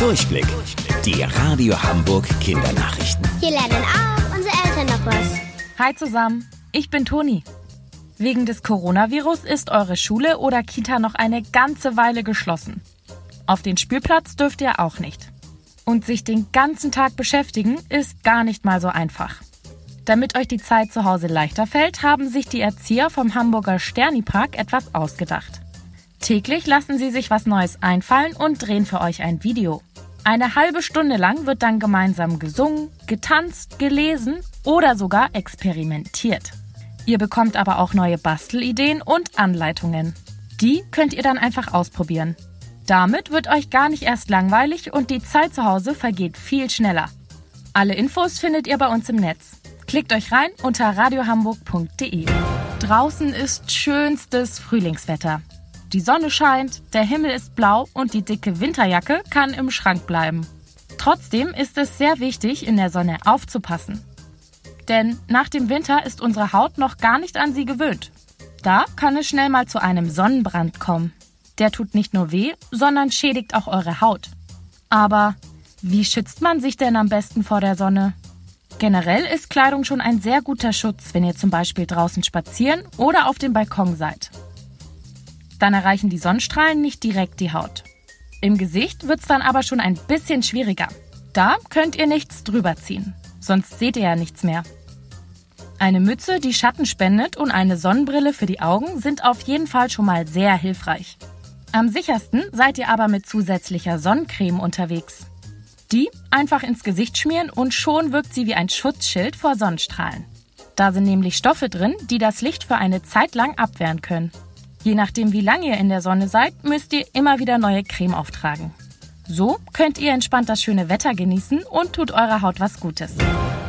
Durchblick. Die Radio Hamburg Kindernachrichten. Hier lernen auch unsere Eltern noch was. Hi zusammen, ich bin Toni. Wegen des Coronavirus ist eure Schule oder Kita noch eine ganze Weile geschlossen. Auf den Spielplatz dürft ihr auch nicht. Und sich den ganzen Tag beschäftigen ist gar nicht mal so einfach. Damit euch die Zeit zu Hause leichter fällt, haben sich die Erzieher vom Hamburger Sterni-Park etwas ausgedacht. Täglich lassen sie sich was Neues einfallen und drehen für euch ein Video. Eine halbe Stunde lang wird dann gemeinsam gesungen, getanzt, gelesen oder sogar experimentiert. Ihr bekommt aber auch neue Bastelideen und Anleitungen. Die könnt ihr dann einfach ausprobieren. Damit wird euch gar nicht erst langweilig und die Zeit zu Hause vergeht viel schneller. Alle Infos findet ihr bei uns im Netz. Klickt euch rein unter radiohamburg.de. Draußen ist schönstes Frühlingswetter. Die Sonne scheint, der Himmel ist blau und die dicke Winterjacke kann im Schrank bleiben. Trotzdem ist es sehr wichtig, in der Sonne aufzupassen. Denn nach dem Winter ist unsere Haut noch gar nicht an sie gewöhnt. Da kann es schnell mal zu einem Sonnenbrand kommen. Der tut nicht nur weh, sondern schädigt auch eure Haut. Aber wie schützt man sich denn am besten vor der Sonne? Generell ist Kleidung schon ein sehr guter Schutz, wenn ihr zum Beispiel draußen spazieren oder auf dem Balkon seid. Dann erreichen die Sonnenstrahlen nicht direkt die Haut. Im Gesicht wird's dann aber schon ein bisschen schwieriger. Da könnt ihr nichts drüber ziehen, sonst seht ihr ja nichts mehr. Eine Mütze, die Schatten spendet und eine Sonnenbrille für die Augen sind auf jeden Fall schon mal sehr hilfreich. Am sichersten seid ihr aber mit zusätzlicher Sonnencreme unterwegs. Die einfach ins Gesicht schmieren und schon wirkt sie wie ein Schutzschild vor Sonnenstrahlen. Da sind nämlich Stoffe drin, die das Licht für eine Zeit lang abwehren können. Je nachdem, wie lange ihr in der Sonne seid, müsst ihr immer wieder neue Creme auftragen. So könnt ihr entspannt das schöne Wetter genießen und tut eurer Haut was Gutes.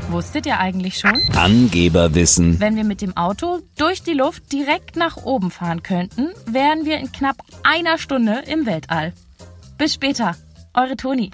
Wusstet ihr eigentlich schon? Angeberwissen. Wenn wir mit dem Auto durch die Luft direkt nach oben fahren könnten, wären wir in knapp einer Stunde im Weltall. Bis später, eure Toni.